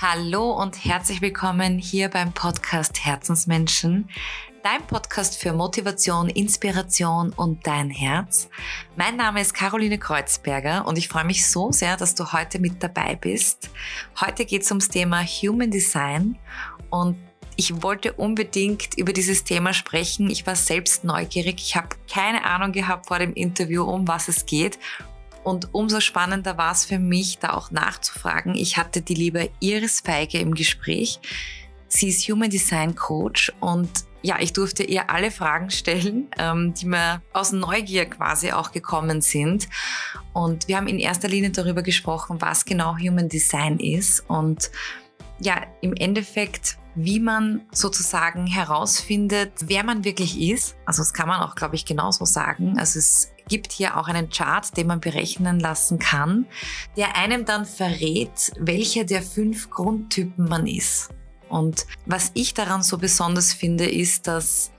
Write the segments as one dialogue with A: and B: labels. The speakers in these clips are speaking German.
A: Hallo und herzlich willkommen hier beim Podcast Herzensmenschen, dein Podcast für Motivation, Inspiration und dein Herz. Mein Name ist Caroline Kreuzberger und ich freue mich so sehr, dass du heute mit dabei bist. Heute geht es ums Thema Human Design und ich wollte unbedingt über dieses Thema sprechen. Ich war selbst neugierig. Ich habe keine Ahnung gehabt vor dem Interview, um was es geht und umso spannender war es für mich, da auch nachzufragen. Ich hatte die liebe Iris Feige im Gespräch. Sie ist Human Design Coach und ja, ich durfte ihr alle Fragen stellen, ähm, die mir aus Neugier quasi auch gekommen sind. Und wir haben in erster Linie darüber gesprochen, was genau Human Design ist und ja, im Endeffekt, wie man sozusagen herausfindet, wer man wirklich ist. Also das kann man auch, glaube ich, genauso sagen. Also es gibt hier auch einen Chart, den man berechnen lassen kann, der einem dann verrät, welcher der fünf Grundtypen man ist. Und was ich daran so besonders finde, ist, dass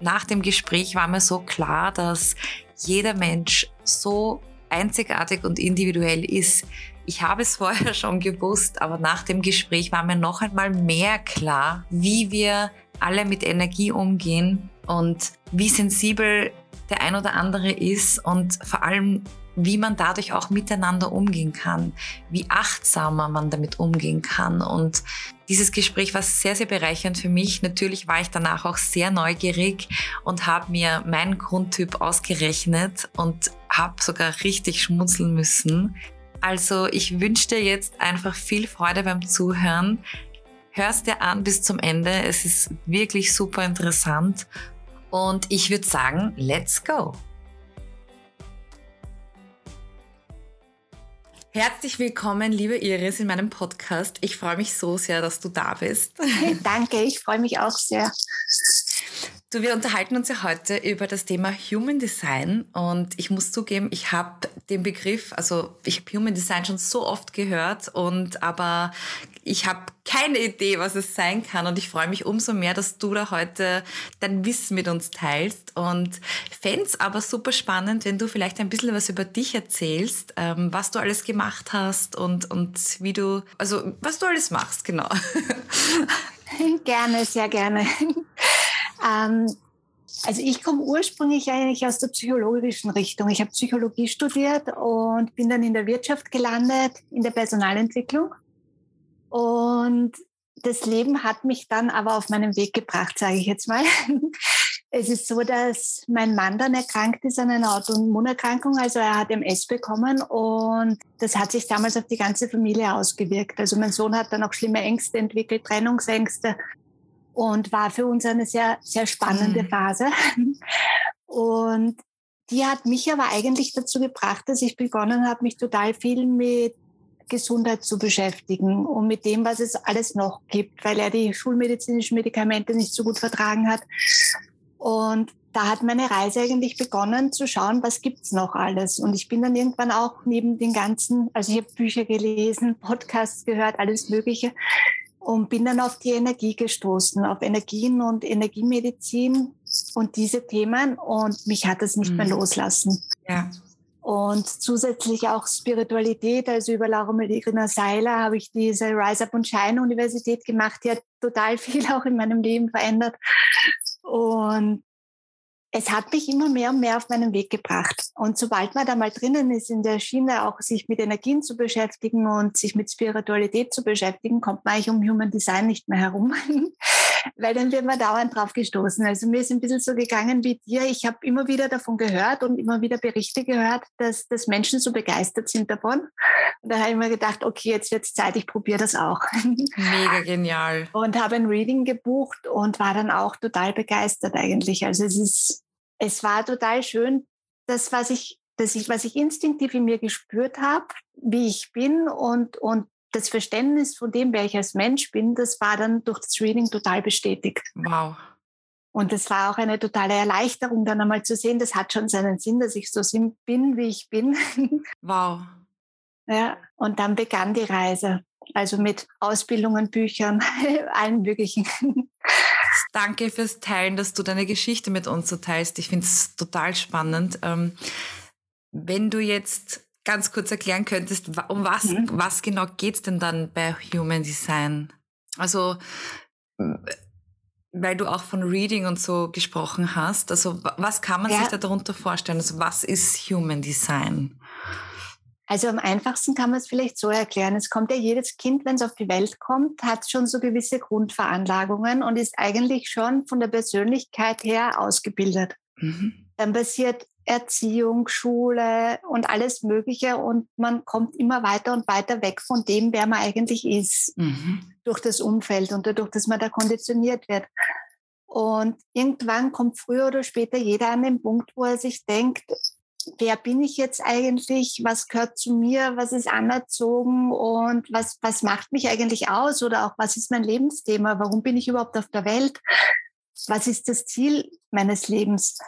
A: nach dem Gespräch war mir so klar, dass jeder Mensch so einzigartig und individuell ist. Ich habe es vorher schon gewusst, aber nach dem Gespräch war mir noch einmal mehr klar, wie wir alle mit Energie umgehen und wie sensibel der ein oder andere ist und vor allem, wie man dadurch auch miteinander umgehen kann, wie achtsamer man damit umgehen kann. Und dieses Gespräch war sehr, sehr bereichernd für mich. Natürlich war ich danach auch sehr neugierig und habe mir meinen Grundtyp ausgerechnet und habe sogar richtig schmunzeln müssen. Also ich wünsche dir jetzt einfach viel Freude beim Zuhören. Hörst dir an bis zum Ende. Es ist wirklich super interessant und ich würde sagen, let's go. Herzlich willkommen, liebe Iris, in meinem Podcast. Ich freue mich so sehr, dass du da bist.
B: Danke, ich freue mich auch sehr.
A: Du, wir unterhalten uns ja heute über das Thema Human Design und ich muss zugeben, ich habe den Begriff, also ich habe Human Design schon so oft gehört und aber ich habe keine Idee, was es sein kann und ich freue mich umso mehr, dass du da heute dein Wissen mit uns teilst und fände es aber super spannend, wenn du vielleicht ein bisschen was über dich erzählst, ähm, was du alles gemacht hast und, und wie du, also was du alles machst, genau.
B: Gerne, sehr gerne. Ähm, also ich komme ursprünglich eigentlich aus der psychologischen Richtung. Ich habe Psychologie studiert und bin dann in der Wirtschaft gelandet, in der Personalentwicklung. Und das Leben hat mich dann aber auf meinen Weg gebracht, sage ich jetzt mal. Es ist so, dass mein Mann dann erkrankt ist an einer Autoimmunerkrankung, also er hat MS bekommen und das hat sich damals auf die ganze Familie ausgewirkt. Also mein Sohn hat dann auch schlimme Ängste entwickelt, Trennungsängste und war für uns eine sehr, sehr spannende mhm. Phase. Und die hat mich aber eigentlich dazu gebracht, dass ich begonnen habe, mich total viel mit Gesundheit zu beschäftigen und mit dem, was es alles noch gibt, weil er die schulmedizinischen Medikamente nicht so gut vertragen hat. Und da hat meine Reise eigentlich begonnen zu schauen, was gibt's noch alles. Und ich bin dann irgendwann auch neben den ganzen, also ich habe Bücher gelesen, Podcasts gehört, alles Mögliche, und bin dann auf die Energie gestoßen, auf Energien und Energiemedizin und diese Themen und mich hat es nicht mhm. mehr loslassen. Ja. Und zusätzlich auch Spiritualität, also über Laura Melina Seiler habe ich diese Rise Up und Shine Universität gemacht, die hat total viel auch in meinem Leben verändert. Und es hat mich immer mehr und mehr auf meinen Weg gebracht. Und sobald man da mal drinnen ist in der Schiene, auch sich mit Energien zu beschäftigen und sich mit Spiritualität zu beschäftigen, kommt man eigentlich um Human Design nicht mehr herum, weil dann wird man dauernd drauf gestoßen. Also mir ist ein bisschen so gegangen wie dir. Ich habe immer wieder davon gehört und immer wieder Berichte gehört, dass, dass Menschen so begeistert sind davon. Und da habe ich mir gedacht, okay, jetzt wird es Zeit, ich probiere das auch.
A: Mega genial.
B: Und habe ein Reading gebucht und war dann auch total begeistert eigentlich. Also es ist es war total schön, das, was ich, das ich, was ich instinktiv in mir gespürt habe, wie ich bin und, und das Verständnis von dem, wer ich als Mensch bin, das war dann durch das Reading total bestätigt.
A: Wow.
B: Und es war auch eine totale Erleichterung, dann einmal zu sehen, das hat schon seinen Sinn, dass ich so bin, wie ich bin.
A: Wow.
B: Ja, und dann begann die Reise. Also mit Ausbildungen, Büchern, allen möglichen.
A: Danke fürs Teilen, dass du deine Geschichte mit uns so teilst. Ich finde es total spannend. Ähm, wenn du jetzt ganz kurz erklären könntest, um was, mhm. was genau geht's denn dann bei Human Design? Also, weil du auch von Reading und so gesprochen hast, also was kann man ja. sich da darunter vorstellen? Also was ist Human Design?
B: Also am einfachsten kann man es vielleicht so erklären. Es kommt ja jedes Kind, wenn es auf die Welt kommt, hat schon so gewisse Grundveranlagungen und ist eigentlich schon von der Persönlichkeit her ausgebildet. Mhm. Dann passiert Erziehung, Schule und alles Mögliche und man kommt immer weiter und weiter weg von dem, wer man eigentlich ist, mhm. durch das Umfeld und dadurch, dass man da konditioniert wird. Und irgendwann kommt früher oder später jeder an den Punkt, wo er sich denkt, wer bin ich jetzt eigentlich, was gehört zu mir, was ist anerzogen? Und was, was macht mich eigentlich aus? Oder auch was ist mein Lebensthema, warum bin ich überhaupt auf der Welt, was ist das Ziel meines Lebens.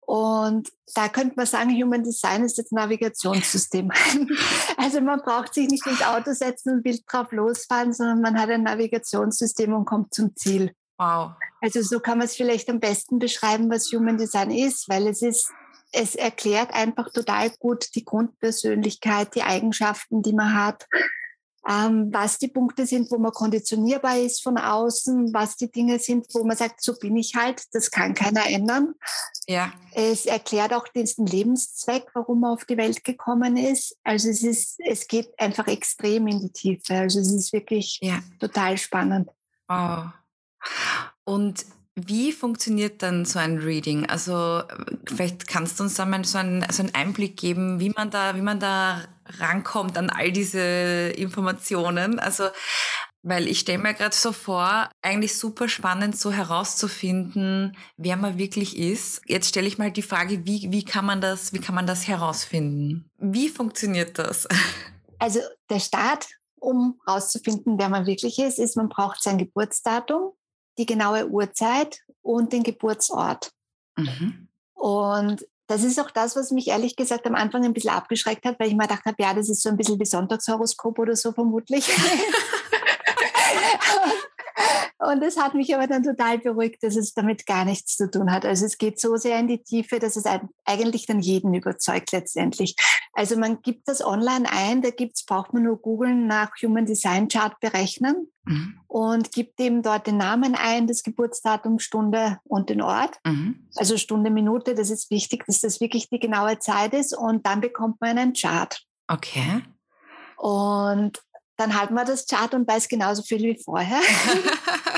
B: Und da könnte man sagen, Human Design ist das Navigationssystem. also man braucht sich nicht ins Auto setzen und wild drauf losfahren, sondern man hat ein Navigationssystem und kommt zum Ziel. Wow. Also so kann man es vielleicht am besten beschreiben, was Human Design ist, weil es ist, es erklärt einfach total gut die Grundpersönlichkeit, die Eigenschaften, die man hat, ähm, was die Punkte sind, wo man konditionierbar ist von außen, was die Dinge sind, wo man sagt, so bin ich halt, das kann keiner ändern. Ja. Es erklärt auch den Lebenszweck, warum man auf die Welt gekommen ist. Also es ist, es geht einfach extrem in die Tiefe. Also es ist wirklich ja. total spannend.
A: Oh. Und wie funktioniert dann so ein Reading? Also vielleicht kannst du uns da mal so einen, so einen Einblick geben, wie man da, wie man da rankommt an all diese Informationen. Also weil ich stelle mir gerade so vor, eigentlich super spannend, so herauszufinden, wer man wirklich ist. Jetzt stelle ich mal die Frage, wie, wie kann man das, wie kann man das herausfinden? Wie funktioniert das?
B: Also der Start, um herauszufinden, wer man wirklich ist, ist, man braucht sein Geburtsdatum, die genaue Uhrzeit und den Geburtsort. Mhm. Und das ist auch das, was mich ehrlich gesagt am Anfang ein bisschen abgeschreckt hat, weil ich mir gedacht habe, ja, das ist so ein bisschen wie Sonntagshoroskop oder so vermutlich. Und es hat mich aber dann total beruhigt, dass es damit gar nichts zu tun hat. Also es geht so sehr in die Tiefe, dass es eigentlich dann jeden überzeugt letztendlich. Also man gibt das online ein, da gibt's, braucht man nur googeln nach Human Design Chart berechnen mhm. und gibt eben dort den Namen ein, das Geburtsdatum, Stunde und den Ort. Mhm. Also Stunde, Minute, das ist wichtig, dass das wirklich die genaue Zeit ist und dann bekommt man einen Chart.
A: Okay.
B: Und dann halten wir das Chart und weiß genauso viel wie vorher.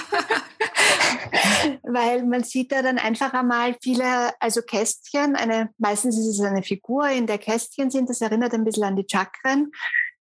B: Weil man sieht da dann einfach einmal viele, also Kästchen, eine, meistens ist es eine Figur, in der Kästchen sind, das erinnert ein bisschen an die Chakren.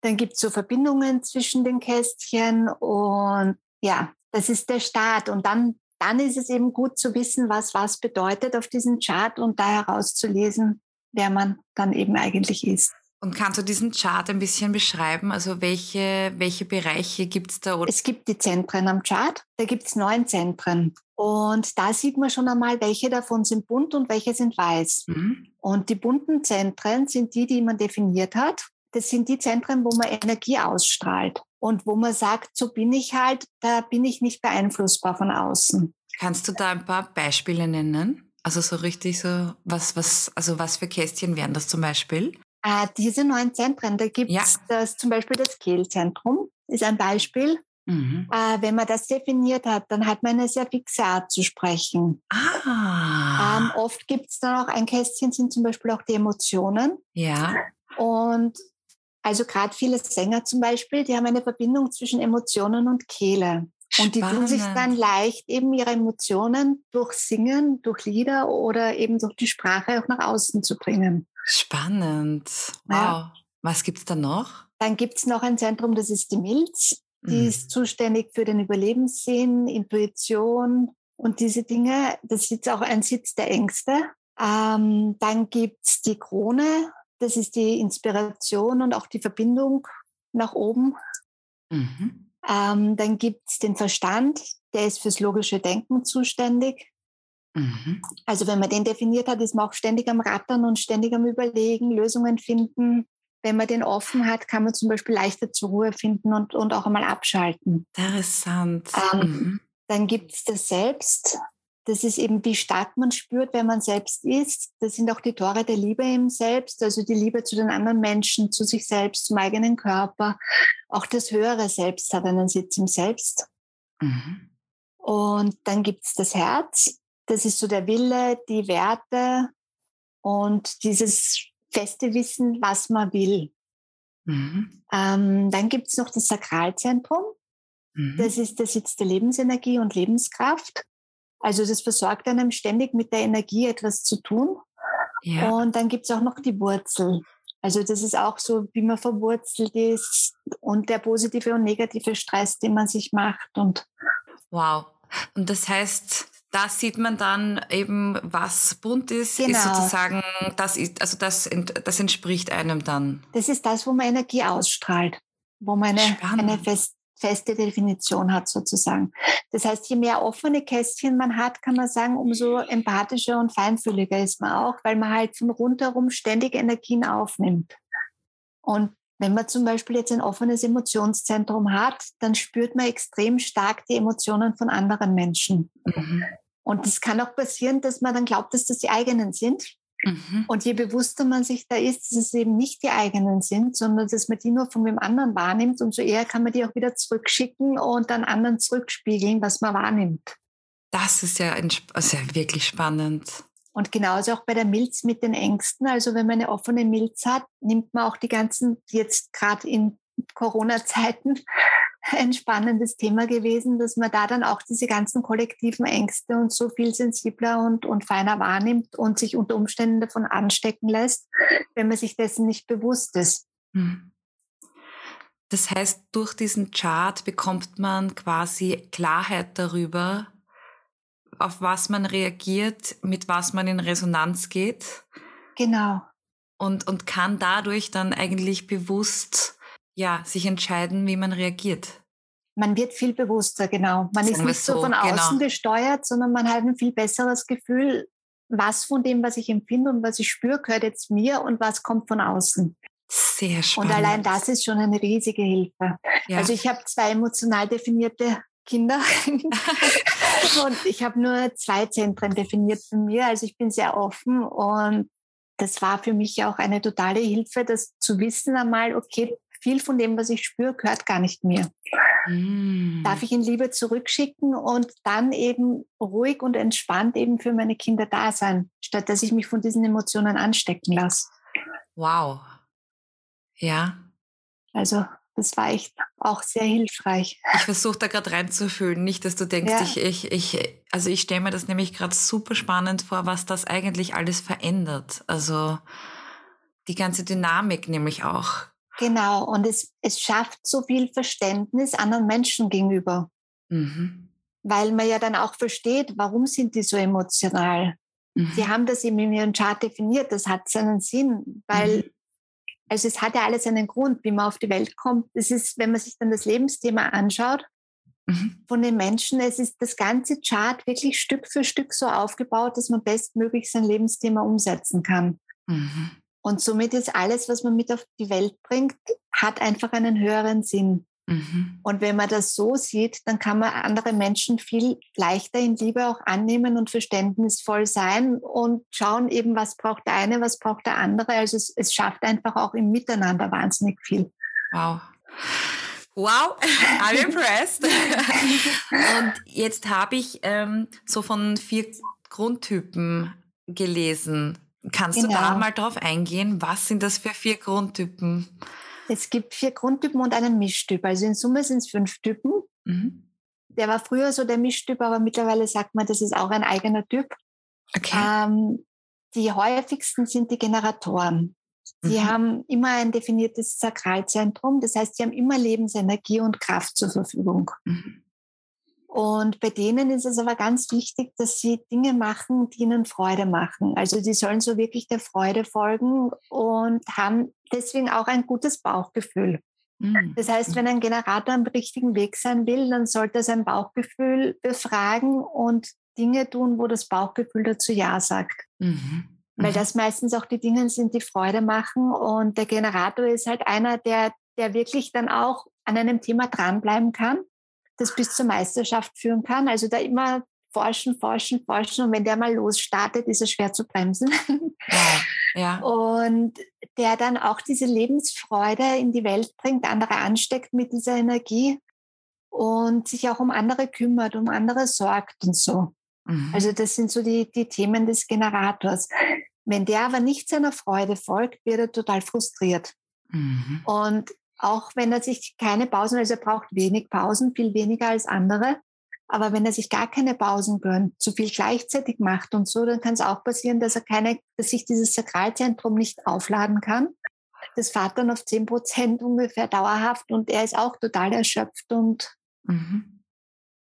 B: Dann gibt es so Verbindungen zwischen den Kästchen und ja, das ist der Start. Und dann, dann ist es eben gut zu wissen, was was bedeutet auf diesem Chart und da herauszulesen, wer man dann eben eigentlich ist.
A: Und kannst du diesen Chart ein bisschen beschreiben? Also welche, welche Bereiche gibt es da?
B: Es gibt die Zentren am Chart. Da gibt es neun Zentren. Und da sieht man schon einmal, welche davon sind bunt und welche sind weiß. Mhm. Und die bunten Zentren sind die, die man definiert hat. Das sind die Zentren, wo man Energie ausstrahlt. Und wo man sagt, so bin ich halt, da bin ich nicht beeinflussbar von außen.
A: Kannst du da ein paar Beispiele nennen? Also so richtig so, was, was, also was für Kästchen wären das zum Beispiel?
B: Äh, diese neuen Zentren, da gibt es ja. das, zum Beispiel das Kehlzentrum, ist ein Beispiel. Mhm. Äh, wenn man das definiert hat, dann hat man eine sehr fixe Art zu sprechen. Ah. Ähm, oft gibt es dann auch ein Kästchen, sind zum Beispiel auch die Emotionen. Ja. Und also gerade viele Sänger zum Beispiel, die haben eine Verbindung zwischen Emotionen und Kehle. Und die tun sich dann leicht, eben ihre Emotionen durch Singen, durch Lieder oder eben durch die Sprache auch nach außen zu bringen.
A: Spannend. Wow. Ja. Was gibt es da noch?
B: Dann gibt es noch ein Zentrum, das ist die Milz. Die mhm. ist zuständig für den Überlebenssinn, Intuition und diese Dinge. Das ist auch ein Sitz der Ängste. Ähm, dann gibt es die Krone. Das ist die Inspiration und auch die Verbindung nach oben. Mhm. Ähm, dann gibt es den Verstand. Der ist fürs logische Denken zuständig. Mhm. Also wenn man den definiert hat, ist man auch ständig am Rattern und ständig am Überlegen, Lösungen finden. Wenn man den offen hat, kann man zum Beispiel leichter zur Ruhe finden und, und auch einmal abschalten.
A: Interessant. Ähm,
B: mhm. Dann gibt es das Selbst. das ist eben, wie stark man spürt, wenn man selbst ist. Das sind auch die Tore der Liebe im Selbst, also die Liebe zu den anderen Menschen, zu sich selbst, zum eigenen Körper. Auch das höhere Selbst hat einen Sitz im Selbst. Mhm. Und dann gibt es das Herz. Das ist so der Wille, die Werte und dieses feste Wissen, was man will. Mhm. Ähm, dann gibt es noch das Sakralzentrum. Mhm. Das ist der Sitz der Lebensenergie und Lebenskraft. Also das versorgt einem ständig mit der Energie etwas zu tun. Ja. Und dann gibt es auch noch die Wurzel. Also das ist auch so, wie man verwurzelt ist und der positive und negative Stress, den man sich macht. Und
A: wow. Und das heißt, da sieht man dann eben, was bunt ist, genau. ist sozusagen, das ist, also das, das entspricht einem dann.
B: Das ist das, wo man Energie ausstrahlt, wo man eine, eine fest, feste Definition hat sozusagen. Das heißt, je mehr offene Kästchen man hat, kann man sagen, umso empathischer und feinfühliger ist man auch, weil man halt von rundherum ständig Energien aufnimmt. Und wenn man zum Beispiel jetzt ein offenes Emotionszentrum hat, dann spürt man extrem stark die Emotionen von anderen Menschen. Mhm. Und es kann auch passieren, dass man dann glaubt, dass das die eigenen sind. Mhm. Und je bewusster man sich da ist, dass es eben nicht die eigenen sind, sondern dass man die nur von dem anderen wahrnimmt, umso eher kann man die auch wieder zurückschicken und dann anderen zurückspiegeln, was man wahrnimmt.
A: Das ist ja, also wirklich spannend.
B: Und genauso auch bei der Milz mit den Ängsten. Also wenn man eine offene Milz hat, nimmt man auch die ganzen, jetzt gerade in Corona-Zeiten, ein spannendes Thema gewesen, dass man da dann auch diese ganzen kollektiven Ängste und so viel sensibler und, und feiner wahrnimmt und sich unter Umständen davon anstecken lässt, wenn man sich dessen nicht bewusst ist. Hm.
A: Das heißt, durch diesen Chart bekommt man quasi Klarheit darüber, auf was man reagiert, mit was man in Resonanz geht.
B: Genau.
A: Und, und kann dadurch dann eigentlich bewusst ja, sich entscheiden, wie man reagiert.
B: Man wird viel bewusster, genau. Man Sagen ist nicht so, so von genau. außen gesteuert, sondern man hat ein viel besseres Gefühl, was von dem, was ich empfinde und was ich spüre, gehört jetzt mir und was kommt von außen.
A: Sehr spannend.
B: Und allein das ist schon eine riesige Hilfe. Ja. Also ich habe zwei emotional definierte Kinder und ich habe nur zwei Zentren definiert von mir. Also ich bin sehr offen und das war für mich auch eine totale Hilfe, das zu wissen einmal, okay, viel von dem, was ich spüre, gehört gar nicht mir. Mm. Darf ich in Liebe zurückschicken und dann eben ruhig und entspannt eben für meine Kinder da sein, statt dass ich mich von diesen Emotionen anstecken lasse.
A: Wow. Ja.
B: Also das war echt auch sehr hilfreich.
A: Ich versuche da gerade reinzufühlen, nicht, dass du denkst, ja. ich, ich, ich, also ich stelle mir das nämlich gerade super spannend vor, was das eigentlich alles verändert. Also die ganze Dynamik nämlich auch.
B: Genau, und es, es schafft so viel Verständnis anderen Menschen gegenüber. Mhm. Weil man ja dann auch versteht, warum sind die so emotional. Mhm. Sie haben das eben in ihrem Chart definiert, das hat seinen Sinn, weil mhm. Also es hat ja alles einen Grund, wie man auf die Welt kommt. Es ist, wenn man sich dann das Lebensthema anschaut, mhm. von den Menschen. Es ist das ganze Chart wirklich Stück für Stück so aufgebaut, dass man bestmöglich sein Lebensthema umsetzen kann. Mhm. Und somit ist alles, was man mit auf die Welt bringt, hat einfach einen höheren Sinn. Mhm. Und wenn man das so sieht, dann kann man andere Menschen viel leichter in Liebe auch annehmen und verständnisvoll sein und schauen eben, was braucht der eine, was braucht der andere. Also es, es schafft einfach auch im Miteinander wahnsinnig viel.
A: Wow. Wow, I'm impressed. und jetzt habe ich ähm, so von vier Grundtypen gelesen. Kannst genau. du da genau. mal drauf eingehen? Was sind das für vier Grundtypen?
B: Es gibt vier Grundtypen und einen Mischtyp. Also in Summe sind es fünf Typen. Mhm. Der war früher so der Mischtyp, aber mittlerweile sagt man, das ist auch ein eigener Typ. Okay. Ähm, die häufigsten sind die Generatoren. Die mhm. haben immer ein definiertes Sakralzentrum. Das heißt, sie haben immer Lebensenergie und Kraft zur Verfügung. Mhm. Und bei denen ist es aber ganz wichtig, dass sie Dinge machen, die ihnen Freude machen. Also die sollen so wirklich der Freude folgen und haben deswegen auch ein gutes Bauchgefühl. Mhm. Das heißt, wenn ein Generator am richtigen Weg sein will, dann sollte er sein Bauchgefühl befragen und Dinge tun, wo das Bauchgefühl dazu Ja sagt. Mhm. Weil mhm. das meistens auch die Dinge sind, die Freude machen. Und der Generator ist halt einer, der, der wirklich dann auch an einem Thema dranbleiben kann das bis zur Meisterschaft führen kann. Also da immer forschen, forschen, forschen. Und wenn der mal losstartet, ist er schwer zu bremsen.
A: Ja, ja.
B: Und der dann auch diese Lebensfreude in die Welt bringt, andere ansteckt mit dieser Energie und sich auch um andere kümmert, um andere sorgt und so.
A: Mhm.
B: Also das sind so die, die Themen des Generators. Wenn der aber nicht seiner Freude folgt, wird er total frustriert.
A: Mhm.
B: Und auch wenn er sich keine Pausen, also er braucht wenig Pausen, viel weniger als andere. Aber wenn er sich gar keine Pausen gönnt, zu viel gleichzeitig macht und so, dann kann es auch passieren, dass er keine, dass sich dieses Sakralzentrum nicht aufladen kann. Das fährt dann auf 10 Prozent ungefähr dauerhaft und er ist auch total erschöpft und,
A: Mhm.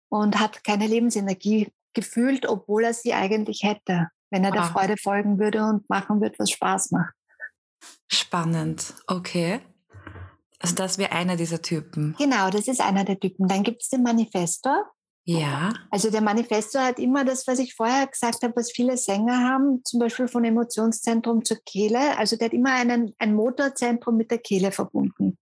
B: und hat keine Lebensenergie gefühlt, obwohl er sie eigentlich hätte, wenn er der
A: Ah.
B: Freude folgen würde und machen würde, was Spaß macht.
A: Spannend. Okay. Also das wäre einer dieser Typen.
B: Genau, das ist einer der Typen. Dann gibt es den Manifestor.
A: Ja.
B: Also der Manifestor hat immer das, was ich vorher gesagt habe, was viele Sänger haben, zum Beispiel von Emotionszentrum zur Kehle. Also der hat immer einen, ein Motorzentrum mit der Kehle verbunden,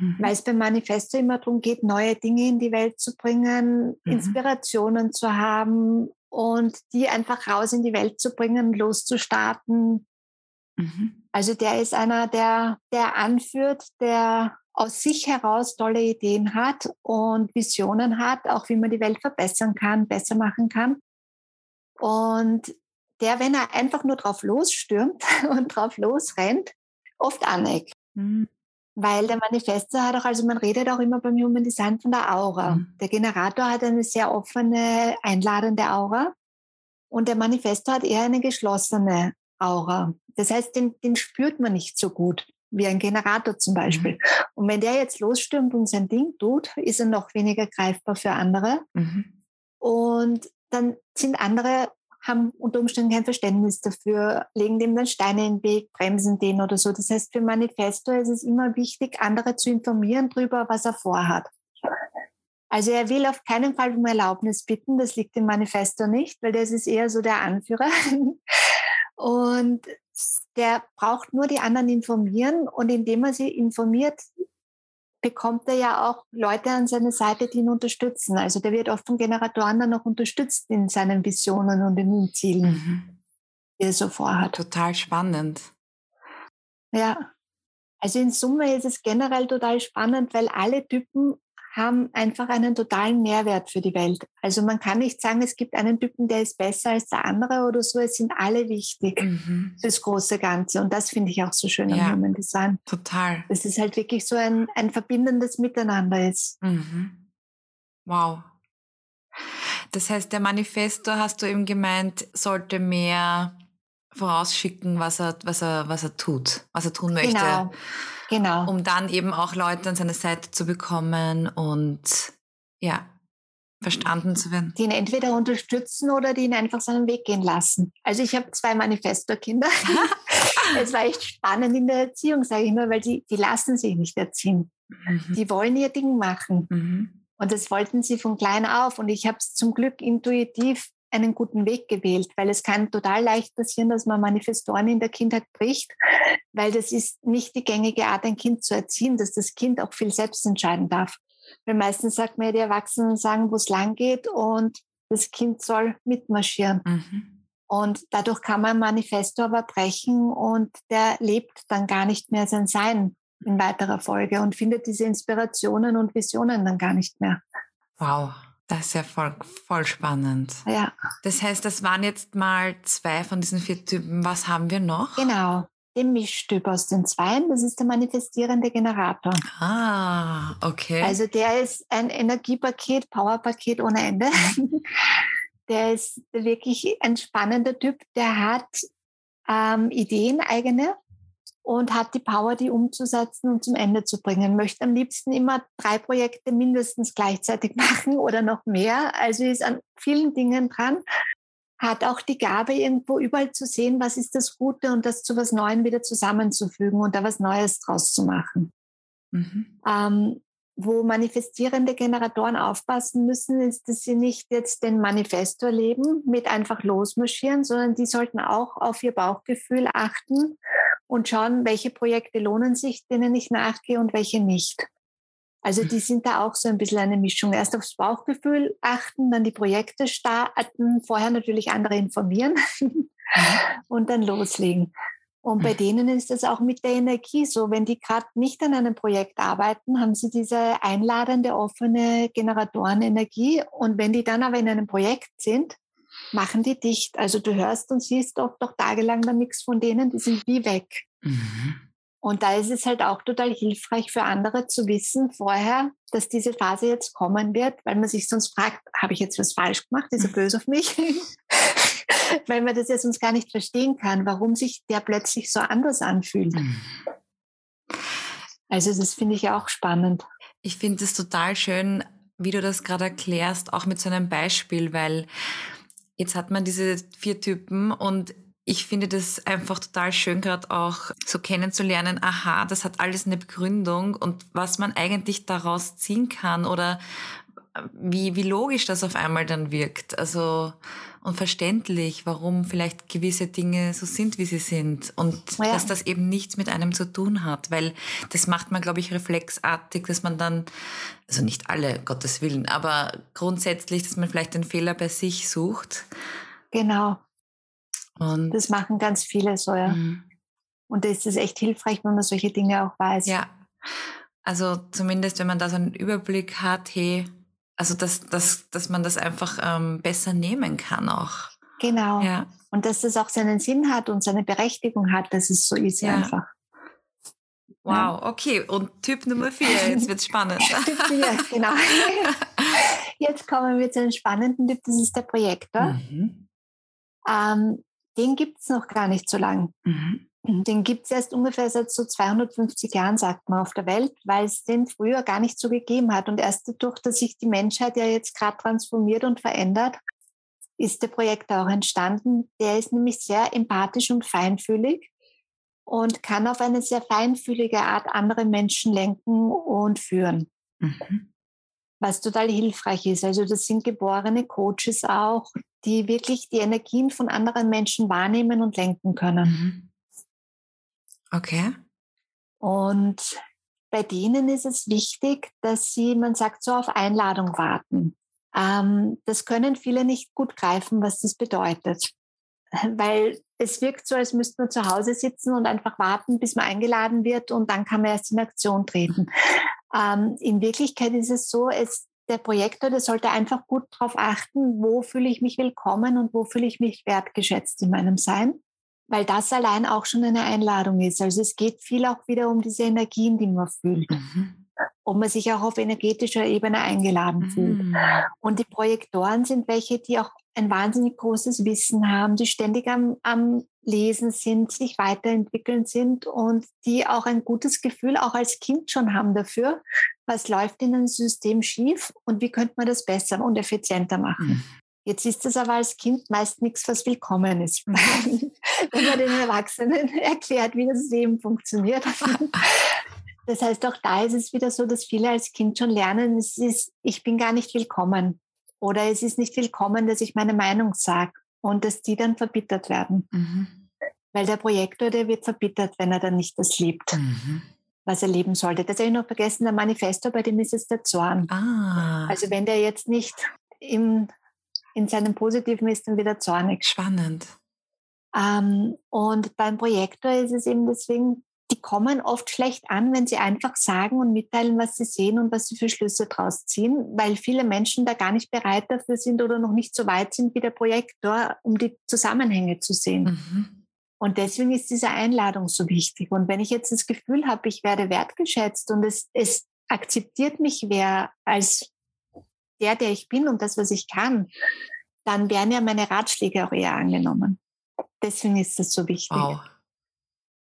A: Mhm.
B: weil es beim Manifestor immer darum geht, neue Dinge in die Welt zu bringen,
A: Mhm.
B: Inspirationen zu haben und die einfach raus in die Welt zu bringen, loszustarten.
A: Mhm.
B: Also der ist einer, der, der anführt, der aus sich heraus tolle Ideen hat und Visionen hat, auch wie man die Welt verbessern kann, besser machen kann. Und der, wenn er einfach nur drauf losstürmt und drauf losrennt, oft aneckt.
A: Mhm.
B: Weil der Manifestor hat auch, also man redet auch immer beim Human Design von der Aura.
A: Mhm.
B: Der Generator hat eine sehr offene, einladende Aura und der Manifestor hat eher eine geschlossene Aura. Das heißt, den, den spürt man nicht so gut wie ein Generator zum Beispiel. Und wenn der jetzt losstürmt und sein Ding tut, ist er noch weniger greifbar für andere.
A: Mhm.
B: Und dann sind andere, haben unter Umständen kein Verständnis dafür, legen dem dann Steine in den Weg, bremsen den oder so. Das heißt, für Manifesto ist es immer wichtig, andere zu informieren darüber, was er vorhat. Also er will auf keinen Fall um Erlaubnis bitten, das liegt im Manifesto nicht, weil das ist eher so der Anführer. Und der braucht nur die anderen informieren und indem er sie informiert, bekommt er ja auch Leute an seine Seite, die ihn unterstützen. Also der wird oft von Generatoren dann auch unterstützt in seinen Visionen und in den Zielen,
A: Mhm.
B: die er so vorhat.
A: Total spannend.
B: Ja. Also in Summe ist es generell total spannend, weil alle Typen haben einfach einen totalen Mehrwert für die Welt. Also man kann nicht sagen, es gibt einen Typen, der ist besser als der andere oder so. Es sind alle wichtig
A: Mhm.
B: fürs große Ganze. Und das finde ich auch so schön
A: Ja.
B: am Human Design.
A: Total.
B: Dass es halt wirklich so ein, ein verbindendes Miteinander ist.
A: Mhm. Wow. Das heißt, der Manifesto, hast du eben gemeint, sollte mehr vorausschicken, was er, was er, was er tut, was er tun möchte,
B: Genau. Genau.
A: um dann eben auch Leute an seine Seite zu bekommen und ja, verstanden zu werden.
B: die ihn entweder unterstützen oder die ihn einfach seinen Weg gehen lassen. Also ich habe zwei Manifestor-Kinder. es war echt spannend in der Erziehung, sage ich mal, weil die, die lassen sich nicht erziehen.
A: Mhm.
B: Die wollen ihr Ding machen.
A: Mhm.
B: Und das wollten sie von klein auf. Und ich habe zum Glück intuitiv einen guten Weg gewählt, weil es kann total leicht passieren, dass man Manifestoren in der Kindheit bricht, weil das ist nicht die gängige Art, ein Kind zu erziehen, dass das Kind auch viel selbst entscheiden darf. Weil meistens sagt man ja, die Erwachsenen sagen, wo es lang geht und das Kind soll mitmarschieren.
A: Mhm.
B: Und dadurch kann man Manifesto aber brechen und der lebt dann gar nicht mehr sein Sein in weiterer Folge und findet diese Inspirationen und Visionen dann gar nicht mehr.
A: Wow, das ist ja voll, voll spannend.
B: Ja,
A: Das heißt, das waren jetzt mal zwei von diesen vier Typen. Was haben wir noch?
B: genau. Den Mischtyp aus den Zweien, das ist der manifestierende Generator.
A: Ah, okay.
B: Also der ist ein Energiepaket, Powerpaket ohne Ende. Der ist wirklich ein spannender Typ. Der hat ähm, Ideen eigene und hat die Power, die umzusetzen und zum Ende zu bringen. Möchte am liebsten immer drei Projekte mindestens gleichzeitig machen oder noch mehr. Also ist an vielen Dingen dran. Hat auch die Gabe, irgendwo überall zu sehen, was ist das Gute und das zu was Neuem wieder zusammenzufügen und da was Neues draus zu machen.
A: mhm.
B: Ähm, wo manifestierende Generatoren aufpassen müssen, ist, dass sie nicht jetzt den Manifestor leben, mit einfach losmarschieren, sondern die sollten auch auf ihr Bauchgefühl achten und schauen, welche Projekte lohnen sich, denen ich nachgehe und welche nicht. Also die sind da auch so ein bisschen eine Mischung. Erst aufs Bauchgefühl achten, dann die Projekte starten, vorher natürlich andere informieren und dann loslegen. Und bei denen ist es auch mit der Energie so, wenn die gerade nicht an einem Projekt arbeiten, haben sie diese einladende, offene Generatorenenergie. Und wenn die dann aber in einem Projekt sind, machen die dicht. Also du hörst und siehst oft doch tagelang dann nichts von denen, die sind wie weg. Mhm. Und da ist es halt auch total hilfreich für andere zu wissen vorher, dass diese Phase jetzt kommen wird, weil man sich sonst fragt, habe ich jetzt was falsch gemacht? Ist er böse auf mich? weil man das ja sonst gar nicht verstehen kann, warum sich der plötzlich so anders anfühlt. Mhm. Also das finde ich auch spannend.
A: Ich finde es total schön, wie du das gerade erklärst, auch mit so einem Beispiel, weil jetzt hat man diese vier Typen und ich finde das einfach total schön, gerade auch so kennenzulernen, aha, das hat alles eine Begründung und was man eigentlich daraus ziehen kann oder wie, wie logisch das auf einmal dann wirkt. Also und verständlich, warum vielleicht gewisse Dinge so sind, wie sie sind. Und ja. dass das eben nichts mit einem zu tun hat. Weil das macht man, glaube ich, reflexartig, dass man dann, also nicht alle, Gottes Willen, aber grundsätzlich, dass man vielleicht den Fehler bei sich sucht.
B: Genau. Und das machen ganz viele so, ja. Mhm. Und da ist es echt hilfreich, wenn man solche Dinge auch weiß.
A: Ja. Also zumindest, wenn man da so einen Überblick hat, hey, also dass, dass, dass man das einfach ähm, besser nehmen kann auch.
B: Genau. Ja. Und dass das auch seinen Sinn hat und seine Berechtigung hat, dass es so ist ja. einfach.
A: Wow, okay. Und Typ Nummer vier, jetzt wird es spannend.
B: typ vier, genau. Jetzt kommen wir zu einem spannenden Typ, das ist der Projektor. Mhm. Ähm, den gibt es noch gar nicht so lang. Mhm. Den gibt es erst ungefähr seit so 250 Jahren, sagt man, auf der Welt, weil es den früher gar nicht so gegeben hat. Und erst dadurch, dass sich die Menschheit ja jetzt gerade transformiert und verändert, ist der Projekt auch entstanden. Der ist nämlich sehr empathisch und feinfühlig und kann auf eine sehr feinfühlige Art andere Menschen lenken und führen. Mhm. Was total hilfreich ist. Also das sind geborene Coaches auch, die wirklich die Energien von anderen Menschen wahrnehmen und lenken können. Mhm.
A: Okay.
B: Und bei denen ist es wichtig, dass sie, man sagt so, auf Einladung warten. Ähm, das können viele nicht gut greifen, was das bedeutet. Weil es wirkt so, als müsste man zu Hause sitzen und einfach warten, bis man eingeladen wird und dann kann man erst in Aktion treten. Ähm, in Wirklichkeit ist es so, es, der Projektor, der sollte einfach gut darauf achten, wo fühle ich mich willkommen und wo fühle ich mich wertgeschätzt in meinem Sein, weil das allein auch schon eine Einladung ist. Also es geht viel auch wieder um diese Energien, die man fühlt. Mhm. Ob man sich auch auf energetischer Ebene eingeladen mhm. fühlt. Und die Projektoren sind welche, die auch ein wahnsinnig großes Wissen haben, die ständig am, am Lesen sind, sich weiterentwickeln sind und die auch ein gutes Gefühl auch als Kind schon haben dafür, was läuft in einem System schief und wie könnte man das besser und effizienter machen. Mhm. Jetzt ist es aber als Kind meist nichts, was willkommen ist, mhm. wenn man den Erwachsenen erklärt, wie das Leben funktioniert. Das heißt, auch da ist es wieder so, dass viele als Kind schon lernen, es ist, ich bin gar nicht willkommen. Oder es ist nicht willkommen, dass ich meine Meinung sage und dass die dann verbittert werden. Mhm. Weil der Projektor, der wird verbittert, wenn er dann nicht das liebt, mhm. was er leben sollte. Das habe ich noch vergessen, der Manifestor, bei dem ist es der Zorn. Ah. Also wenn der jetzt nicht im, in seinem Positiven ist, dann wieder zornig.
A: Spannend.
B: Ähm, und beim Projektor ist es eben deswegen die kommen oft schlecht an, wenn sie einfach sagen und mitteilen, was sie sehen und was sie für Schlüsse draus ziehen, weil viele Menschen da gar nicht bereit dafür sind oder noch nicht so weit sind wie der Projektor, um die Zusammenhänge zu sehen. Mhm. Und deswegen ist diese Einladung so wichtig. Und wenn ich jetzt das Gefühl habe, ich werde wertgeschätzt und es, es akzeptiert mich wer als der, der ich bin und das, was ich kann, dann werden ja meine Ratschläge auch eher angenommen. Deswegen ist das so wichtig. Wow.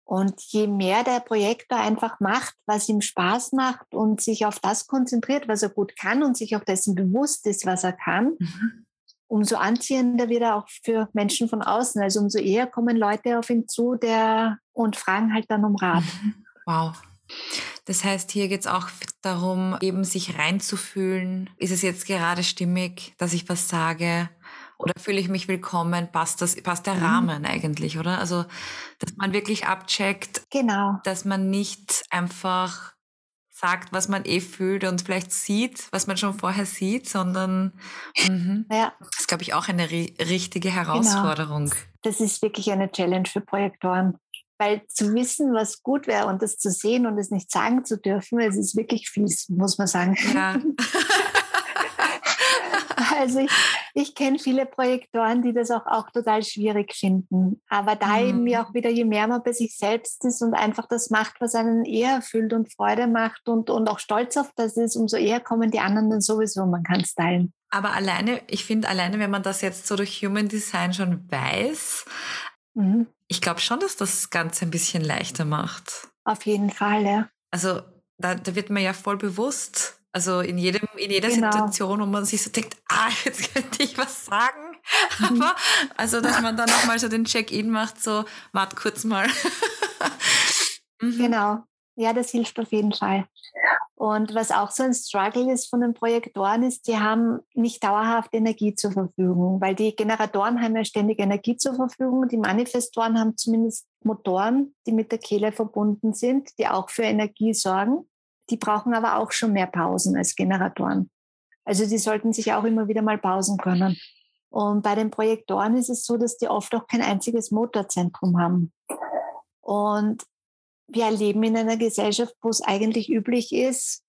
B: Und je mehr der Projektor einfach macht, was ihm Spaß macht und sich auf das konzentriert, was er gut kann und sich auch dessen bewusst ist, was er kann, mhm. umso anziehender wird er auch für Menschen von außen. Also umso eher kommen Leute auf ihn zu der, und fragen halt dann um Rat. Mhm.
A: Wow. Das heißt, hier geht es auch darum, eben sich reinzufühlen. Ist es jetzt gerade stimmig, dass ich was sage? Oder fühle ich mich willkommen? Passt das, passt der mhm. Rahmen eigentlich, oder? Also, dass man wirklich abcheckt.
B: Genau.
A: Dass man nicht einfach sagt, was man eh fühlt und vielleicht sieht, was man schon vorher sieht, sondern mhm. ja. das ist, glaube ich, auch eine richtige genau. Herausforderung. Genau.
B: Das ist wirklich eine Challenge für Projektoren. Weil zu wissen, was gut wäre und das zu sehen und es nicht sagen zu dürfen, es ist wirklich fies, muss man sagen. Ja. Also ich, ich kenne viele Projektoren, die das auch, auch total schwierig finden. Aber da mhm. eben ja auch wieder, je mehr man bei sich selbst ist und einfach das macht, was einen eher erfüllt und Freude macht und, und auch stolz auf das ist, umso eher kommen die anderen dann sowieso, man kann es teilen.
A: Aber alleine, ich finde, alleine, wenn man das jetzt so durch Human Design schon weiß, mhm. ich glaube schon, dass das Ganze ein bisschen leichter macht.
B: Auf jeden Fall, ja.
A: Also da, da wird man ja voll bewusst, also in jedem, in jeder genau. Situation, wo man sich so denkt, ah, jetzt könnte ich was sagen. Mhm. Aber, also, dass man dann nochmal so den Check-in macht, so, wart kurz mal.
B: mhm. Genau. Ja, das hilft auf jeden Fall. Und was auch so ein Struggle ist von den Projektoren, ist, die haben nicht dauerhaft Energie zur Verfügung, weil die Generatoren haben ja ständig Energie zur Verfügung. Die Manifestoren haben zumindest Motoren, die mit der Kehle verbunden sind, die auch für Energie sorgen. Die brauchen aber auch schon mehr Pausen als Generatoren. Also die sollten sich auch immer wieder mal pausen können. Und bei den Projektoren ist es so, dass die oft auch kein einziges Motorzentrum haben. Und wir leben in einer Gesellschaft, wo es eigentlich üblich ist,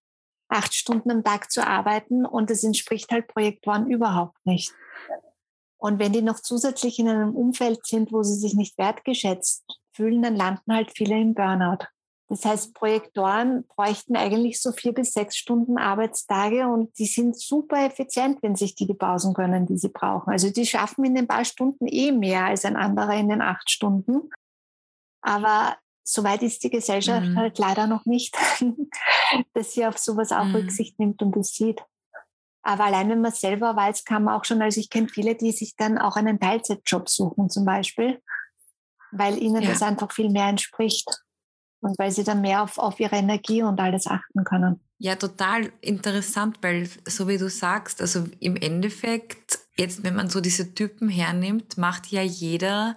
B: acht Stunden am Tag zu arbeiten und das entspricht halt Projektoren überhaupt nicht. Und wenn die noch zusätzlich in einem Umfeld sind, wo sie sich nicht wertgeschätzt fühlen, dann landen halt viele im Burnout. Das heißt, Projektoren bräuchten eigentlich so vier bis sechs Stunden Arbeitstage und die sind super effizient, wenn sich die die Pausen können, die sie brauchen. Also die schaffen in den paar Stunden eh mehr als ein anderer in den acht Stunden. Aber soweit ist die Gesellschaft mhm. halt leider noch nicht, dass sie auf sowas auch mhm. Rücksicht nimmt und das sieht. Aber allein wenn man selber weiß, kann man auch schon, also ich kenne viele, die sich dann auch einen Teilzeitjob suchen zum Beispiel, weil ihnen ja. das einfach viel mehr entspricht und weil sie dann mehr auf, auf ihre Energie und alles achten können.
A: Ja, total interessant, weil so wie du sagst, also im Endeffekt, jetzt wenn man so diese Typen hernimmt, macht ja jeder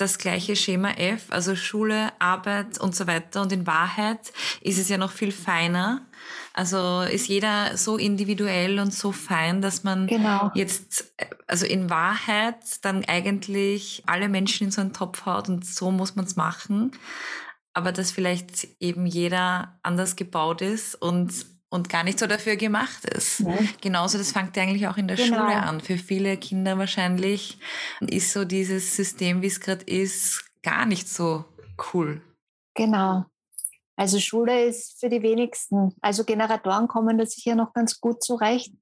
A: das gleiche Schema F, also Schule, Arbeit und so weiter. Und in Wahrheit ist es ja noch viel feiner. Also ist jeder so individuell und so fein, dass man genau. jetzt, also in Wahrheit dann eigentlich alle Menschen in so einen Topf haut und so muss man es machen aber dass vielleicht eben jeder anders gebaut ist und, und gar nicht so dafür gemacht ist. Ja. Genauso, das fängt ja eigentlich auch in der genau. Schule an. Für viele Kinder wahrscheinlich ist so dieses System, wie es gerade ist, gar nicht so cool.
B: Genau. Also Schule ist für die wenigsten. Also Generatoren kommen da sicher noch ganz gut zurecht.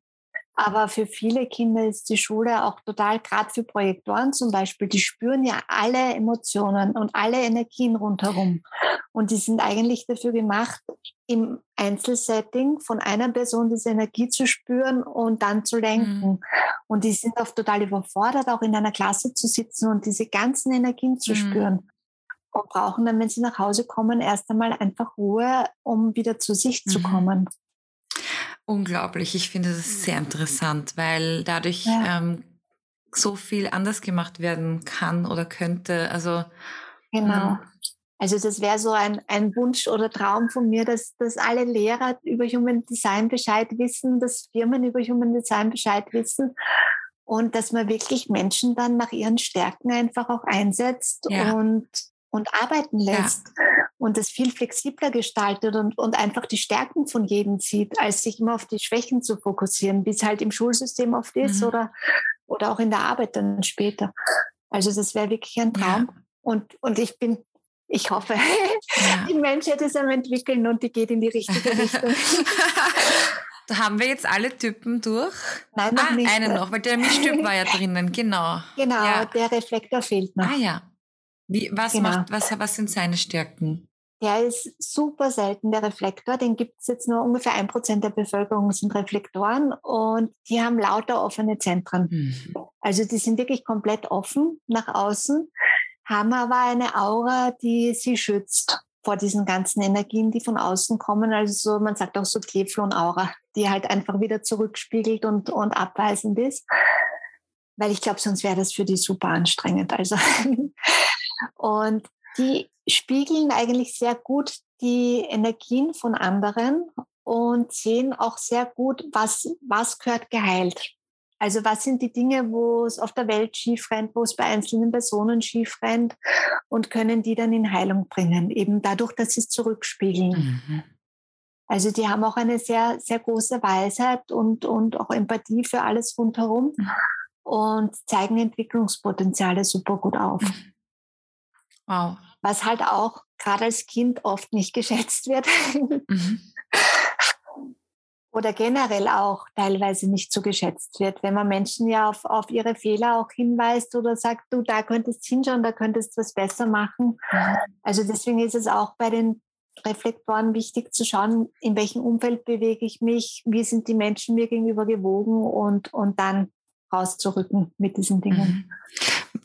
B: Aber für viele Kinder ist die Schule auch total, gerade für Projektoren zum Beispiel, die spüren ja alle Emotionen und alle Energien rundherum. Und die sind eigentlich dafür gemacht, im Einzelsetting von einer Person diese Energie zu spüren und dann zu lenken. Mhm. Und die sind oft total überfordert, auch in einer Klasse zu sitzen und diese ganzen Energien zu mhm. spüren. Und brauchen dann, wenn sie nach Hause kommen, erst einmal einfach Ruhe, um wieder zu sich mhm. zu kommen.
A: Unglaublich. Ich finde das sehr interessant, weil dadurch ja. ähm, so viel anders gemacht werden kann oder könnte. Also
B: genau. Ähm, also das wäre so ein, ein Wunsch oder Traum von mir, dass, dass alle Lehrer über Human Design Bescheid wissen, dass Firmen über Human Design Bescheid wissen und dass man wirklich Menschen dann nach ihren Stärken einfach auch einsetzt ja. und und arbeiten lässt ja. und das viel flexibler gestaltet und, und einfach die Stärken von jedem sieht, als sich immer auf die Schwächen zu fokussieren, wie es halt im Schulsystem oft ist mhm. oder, oder auch in der Arbeit dann später. Also das wäre wirklich ein Traum. Ja. Und, und ich bin, ich hoffe, ja. die Menschheit ist am entwickeln und die geht in die richtige Richtung.
A: Da haben wir jetzt alle Typen durch.
B: Nein, noch ah, nicht.
A: einen noch, weil der Mischtyp war ja drinnen, genau.
B: Genau, ja. der Reflektor fehlt noch.
A: Ah ja, wie, was, genau. macht, was, was sind seine Stärken?
B: Der ist super selten, der Reflektor. Den gibt es jetzt nur ungefähr ein Prozent der Bevölkerung sind Reflektoren und die haben lauter offene Zentren. Mhm. Also die sind wirklich komplett offen nach außen, haben aber eine Aura, die sie schützt vor diesen ganzen Energien, die von außen kommen. Also so, man sagt auch so Teflon-Aura, die halt einfach wieder zurückspiegelt und, und abweisend ist. Weil ich glaube, sonst wäre das für die super anstrengend. Also Und die spiegeln eigentlich sehr gut die Energien von anderen und sehen auch sehr gut, was, was gehört geheilt. Also was sind die Dinge, wo es auf der Welt schief rennt, wo es bei einzelnen Personen schief rennt und können die dann in Heilung bringen, eben dadurch, dass sie es zurückspiegeln. Mhm. Also die haben auch eine sehr, sehr große Weisheit und, und auch Empathie für alles rundherum mhm. und zeigen Entwicklungspotenziale super gut auf. Wow. Was halt auch gerade als Kind oft nicht geschätzt wird. Mhm. Oder generell auch teilweise nicht so geschätzt wird, wenn man Menschen ja auf, auf ihre Fehler auch hinweist oder sagt, du, da könntest hinschauen, da könntest du was besser machen. Mhm. Also deswegen ist es auch bei den Reflektoren wichtig zu schauen, in welchem Umfeld bewege ich mich, wie sind die Menschen mir gegenüber gewogen und, und dann rauszurücken mit diesen Dingen.
A: Mhm.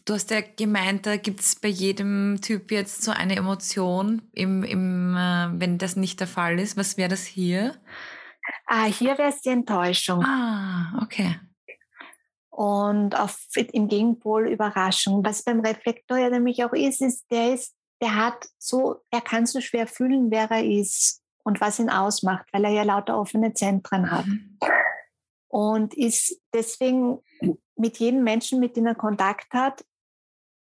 A: Du hast ja gemeint, da gibt es bei jedem Typ jetzt so eine Emotion, im, im, äh, wenn das nicht der Fall ist. Was wäre das hier?
B: Ah, hier wäre es die Enttäuschung.
A: Ah, okay.
B: Und auf, im Gegenpol Überraschung. Was beim Reflektor ja nämlich auch ist, ist, der ist der hat so, er kann so schwer fühlen, wer er ist und was ihn ausmacht, weil er ja lauter offene Zentren hat. Mhm. Und ist deswegen mit jedem Menschen, mit dem er Kontakt hat,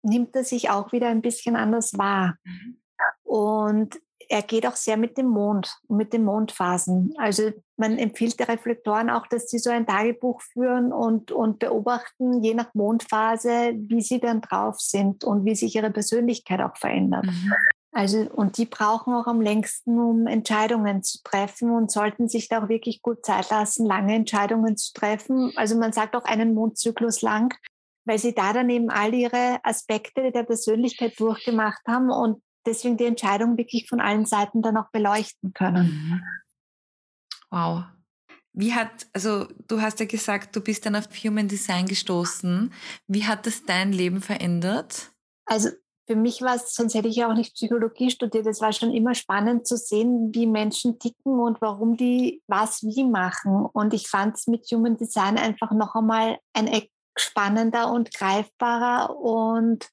B: nimmt er sich auch wieder ein bisschen anders wahr. Mhm. Und er geht auch sehr mit dem Mond und mit den Mondphasen. Also man empfiehlt der Reflektoren auch, dass sie so ein Tagebuch führen und, und beobachten, je nach Mondphase, wie sie dann drauf sind und wie sich ihre Persönlichkeit auch verändert. Mhm. Also, und die brauchen auch am längsten, um Entscheidungen zu treffen und sollten sich da auch wirklich gut Zeit lassen, lange Entscheidungen zu treffen. Also man sagt auch einen Mondzyklus lang, weil sie da dann eben all ihre Aspekte der Persönlichkeit durchgemacht haben und deswegen die Entscheidung wirklich von allen Seiten dann auch beleuchten können. Mhm.
A: Wow. Wie hat, also du hast ja gesagt, du bist dann auf Human Design gestoßen. Wie hat das dein Leben verändert?
B: Also für mich war es, sonst hätte ich ja auch nicht Psychologie studiert. Es war schon immer spannend zu sehen, wie Menschen ticken und warum die was wie machen. Und ich fand es mit Human Design einfach noch einmal ein Eck spannender und greifbarer und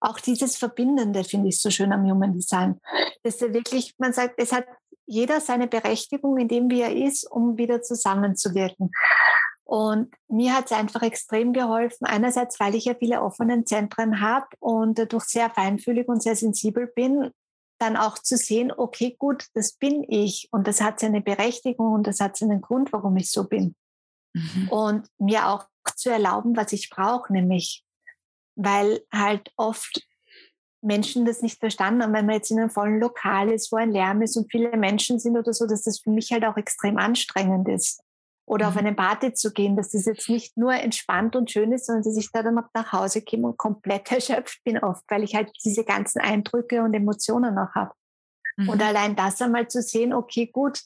B: auch dieses Verbindende finde ich so schön am Human Design. Dass er wirklich, man sagt, es hat jeder seine Berechtigung in dem, wie er ist, um wieder zusammenzuwirken. Und mir hat es einfach extrem geholfen. Einerseits, weil ich ja viele offene Zentren habe und dadurch sehr feinfühlig und sehr sensibel bin, dann auch zu sehen, okay, gut, das bin ich und das hat seine Berechtigung und das hat seinen Grund, warum ich so bin. Mhm. Und mir auch zu erlauben, was ich brauche, nämlich weil halt oft Menschen das nicht verstanden haben, wenn man jetzt in einem vollen Lokal ist, wo ein Lärm ist und viele Menschen sind oder so, dass das für mich halt auch extrem anstrengend ist. Oder mhm. auf eine Party zu gehen, dass das jetzt nicht nur entspannt und schön ist, sondern dass ich da dann noch nach Hause komme und komplett erschöpft bin oft, weil ich halt diese ganzen Eindrücke und Emotionen noch habe. Mhm. Und allein das einmal zu sehen, okay, gut,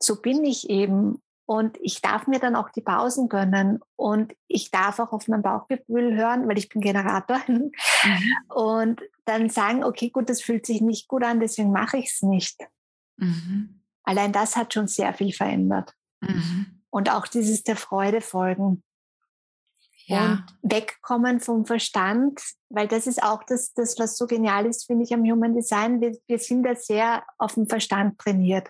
B: so bin ich eben. Und ich darf mir dann auch die Pausen gönnen und ich darf auch auf mein Bauchgefühl hören, weil ich bin Generator. Mhm. Und dann sagen, okay, gut, das fühlt sich nicht gut an, deswegen mache ich es nicht. Mhm. Allein das hat schon sehr viel verändert. Mhm. Und auch dieses der Freude folgen. Ja. Und wegkommen vom Verstand, weil das ist auch das, das was so genial ist, finde ich, am Human Design. Wir, wir sind da sehr auf dem Verstand trainiert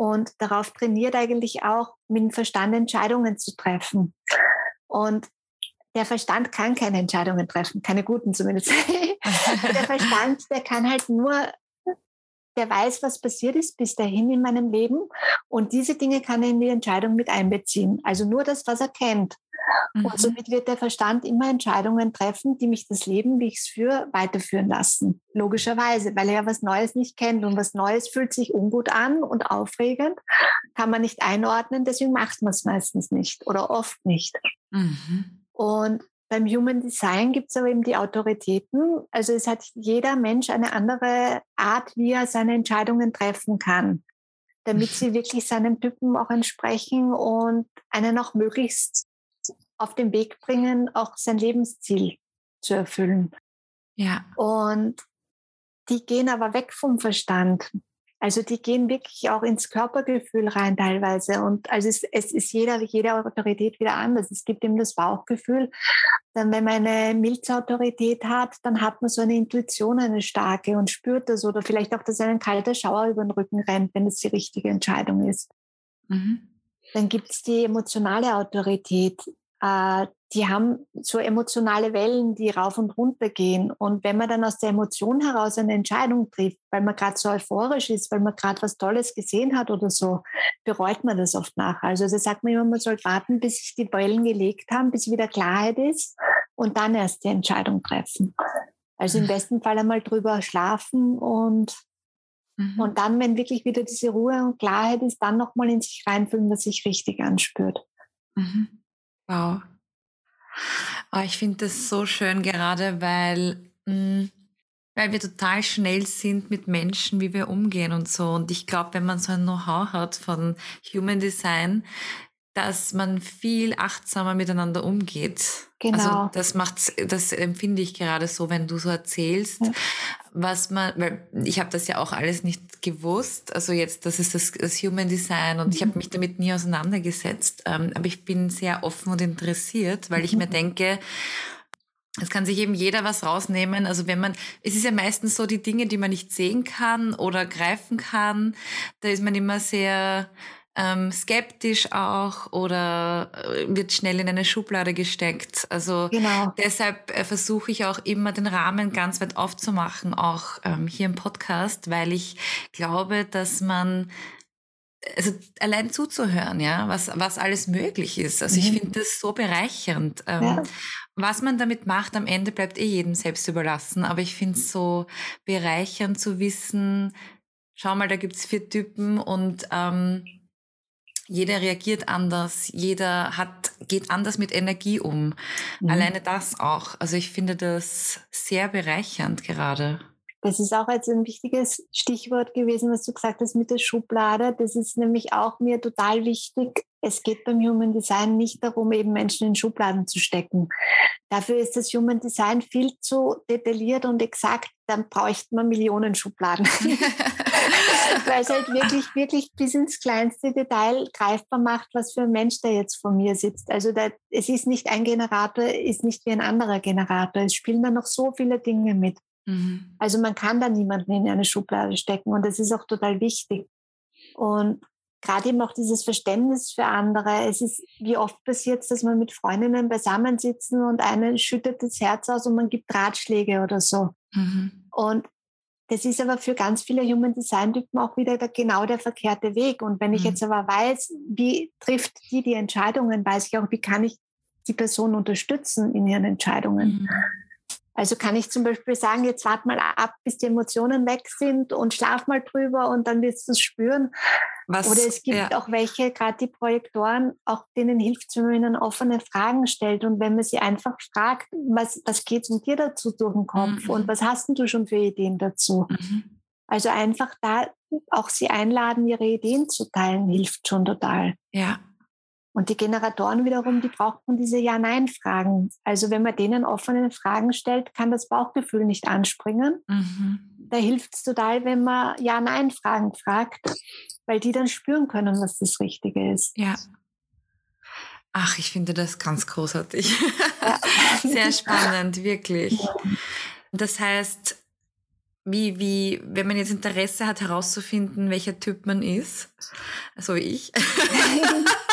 B: und darauf trainiert eigentlich auch, mit dem Verstand Entscheidungen zu treffen. Und der Verstand kann keine Entscheidungen treffen, keine guten zumindest. der Verstand, der kann halt nur, der weiß, was passiert ist bis dahin in meinem Leben und diese Dinge kann er in die Entscheidung mit einbeziehen. Also nur das, was er kennt. Mhm. Und somit wird der Verstand immer Entscheidungen treffen, die mich das Leben, wie ich es führe, weiterführen lassen. Logischerweise, weil er ja was Neues nicht kennt und was Neues fühlt sich ungut an und aufregend, kann man nicht einordnen, deswegen macht man es meistens nicht oder oft nicht. Mhm. Und beim Human Design gibt es aber eben die Autoritäten. Also es hat jeder Mensch eine andere Art, wie er seine Entscheidungen treffen kann, damit sie wirklich seinem Typen auch entsprechen und einen auch möglichst auf den Weg bringen, auch sein Lebensziel zu erfüllen. Ja. Und die gehen aber weg vom Verstand. Also die gehen wirklich auch ins Körpergefühl rein teilweise. Und also es, es ist jeder, jede Autorität wieder anders. Es gibt eben das Bauchgefühl. Dann, wenn man eine Milzautorität hat, dann hat man so eine Intuition, eine starke und spürt das. Oder vielleicht auch, dass ein kalter Schauer über den Rücken rennt, wenn es die richtige Entscheidung ist. Mhm. Dann gibt es die emotionale Autorität. Äh, die haben so emotionale Wellen, die rauf und runter gehen. Und wenn man dann aus der Emotion heraus eine Entscheidung trifft, weil man gerade so euphorisch ist, weil man gerade was Tolles gesehen hat oder so, bereut man das oft nach. Also da sagt man immer, man soll warten, bis sich die Wellen gelegt haben, bis wieder Klarheit ist und dann erst die Entscheidung treffen. Also im besten Fall einmal drüber schlafen und, mhm. und dann, wenn wirklich wieder diese Ruhe und Klarheit ist, dann nochmal in sich reinfühlen, was sich richtig anspürt.
A: Mhm. Wow. Oh, ich finde das so schön gerade, weil, mh, mm, weil wir total schnell sind mit Menschen, wie wir umgehen und so. Und ich glaube, wenn man so ein Know-how hat von Human Design, dass man viel achtsamer miteinander umgeht. Also genau. Also das macht, das empfinde ich gerade so, wenn du so erzählst, ja. was man, weil ich habe das ja auch alles nicht gewusst. Also jetzt, das ist das, das Human Design und mhm. ich habe mich damit nie auseinandergesetzt. Ähm, aber ich bin sehr offen und interessiert, weil ich mir mhm. denke, es kann sich eben jeder was rausnehmen. Also wenn man, es ist ja meistens so die Dinge, die man nicht sehen kann oder greifen kann, da ist man immer sehr ähm, skeptisch auch oder äh, wird schnell in eine Schublade gesteckt. Also genau. deshalb äh, versuche ich auch immer den Rahmen ganz weit aufzumachen, auch ähm, hier im Podcast, weil ich glaube, dass man also allein zuzuhören, ja, was, was alles möglich ist. Also mhm. ich finde das so bereichernd. Ähm, ja. Was man damit macht, am Ende bleibt eh jedem selbst überlassen. Aber ich finde es so bereichernd zu wissen, schau mal, da gibt es vier Typen und ähm, jeder reagiert anders, jeder hat, geht anders mit Energie um. Mhm. Alleine das auch. Also ich finde das sehr bereichernd gerade.
B: Das ist auch jetzt ein wichtiges Stichwort gewesen, was du gesagt hast mit der Schublade. Das ist nämlich auch mir total wichtig. Es geht beim Human Design nicht darum, eben Menschen in Schubladen zu stecken. Dafür ist das Human Design viel zu detailliert und exakt. Dann bräuchte man Millionen Schubladen. Weil es halt wirklich, wirklich bis ins kleinste Detail greifbar macht, was für ein Mensch da jetzt vor mir sitzt. Also da, es ist nicht ein Generator, ist nicht wie ein anderer Generator. Es spielen da noch so viele Dinge mit. Mhm. Also man kann da niemanden in eine Schublade stecken und das ist auch total wichtig. Und gerade eben auch dieses Verständnis für andere. Es ist, wie oft passiert es, dass man mit Freundinnen beisammensitzen und eine schüttet das Herz aus und man gibt Ratschläge oder so. Mhm. Und das ist aber für ganz viele Human Design Typen auch wieder der, genau der verkehrte Weg. Und wenn ich mhm. jetzt aber weiß, wie trifft die die Entscheidungen, weiß ich auch, wie kann ich die Person unterstützen in ihren Entscheidungen. Mhm. Also kann ich zum Beispiel sagen, jetzt warte mal ab, bis die Emotionen weg sind und schlaf mal drüber und dann wirst du es spüren. Was, Oder es gibt ja. auch welche, gerade die Projektoren, auch denen hilft es, wenn man ihnen offene Fragen stellt und wenn man sie einfach fragt, was, was geht um dir dazu durch den Kopf mhm. und was hast denn du schon für Ideen dazu? Mhm. Also einfach da auch sie einladen, ihre Ideen zu teilen, hilft schon total.
A: Ja.
B: Und die Generatoren wiederum, die brauchen diese Ja-Nein-Fragen. Also wenn man denen offene Fragen stellt, kann das Bauchgefühl nicht anspringen. Mhm. Da hilft es total, wenn man Ja-Nein-Fragen fragt, weil die dann spüren können, was das Richtige ist.
A: Ja. Ach, ich finde das ganz großartig. Ja. Sehr spannend, wirklich. Das heißt, wie, wie, wenn man jetzt Interesse hat, herauszufinden, welcher Typ man ist, so wie ich,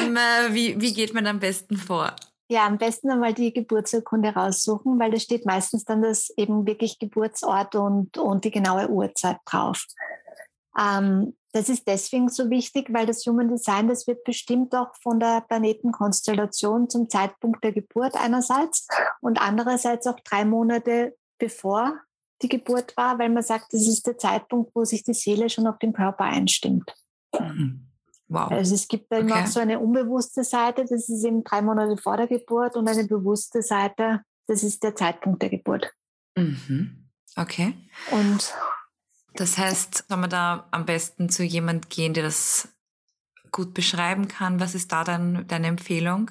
A: ähm, äh, wie, wie geht man am besten vor?
B: Ja, am besten einmal die Geburtsurkunde raussuchen, weil da steht meistens dann das eben wirklich Geburtsort und, und die genaue Uhrzeit drauf. Ähm, das ist deswegen so wichtig, weil das Human Design, das wird bestimmt auch von der Planetenkonstellation zum Zeitpunkt der Geburt einerseits und andererseits auch drei Monate bevor die Geburt war, weil man sagt, das ist der Zeitpunkt, wo sich die Seele schon auf den Körper einstimmt. Mhm. Wow. Also es gibt dann okay. noch so eine unbewusste Seite, das ist eben drei Monate vor der Geburt und eine bewusste Seite, das ist der Zeitpunkt der Geburt.
A: Mhm. Okay.
B: Und
A: das heißt, soll man da am besten zu jemand gehen, der das gut beschreiben kann? Was ist da dann deine Empfehlung?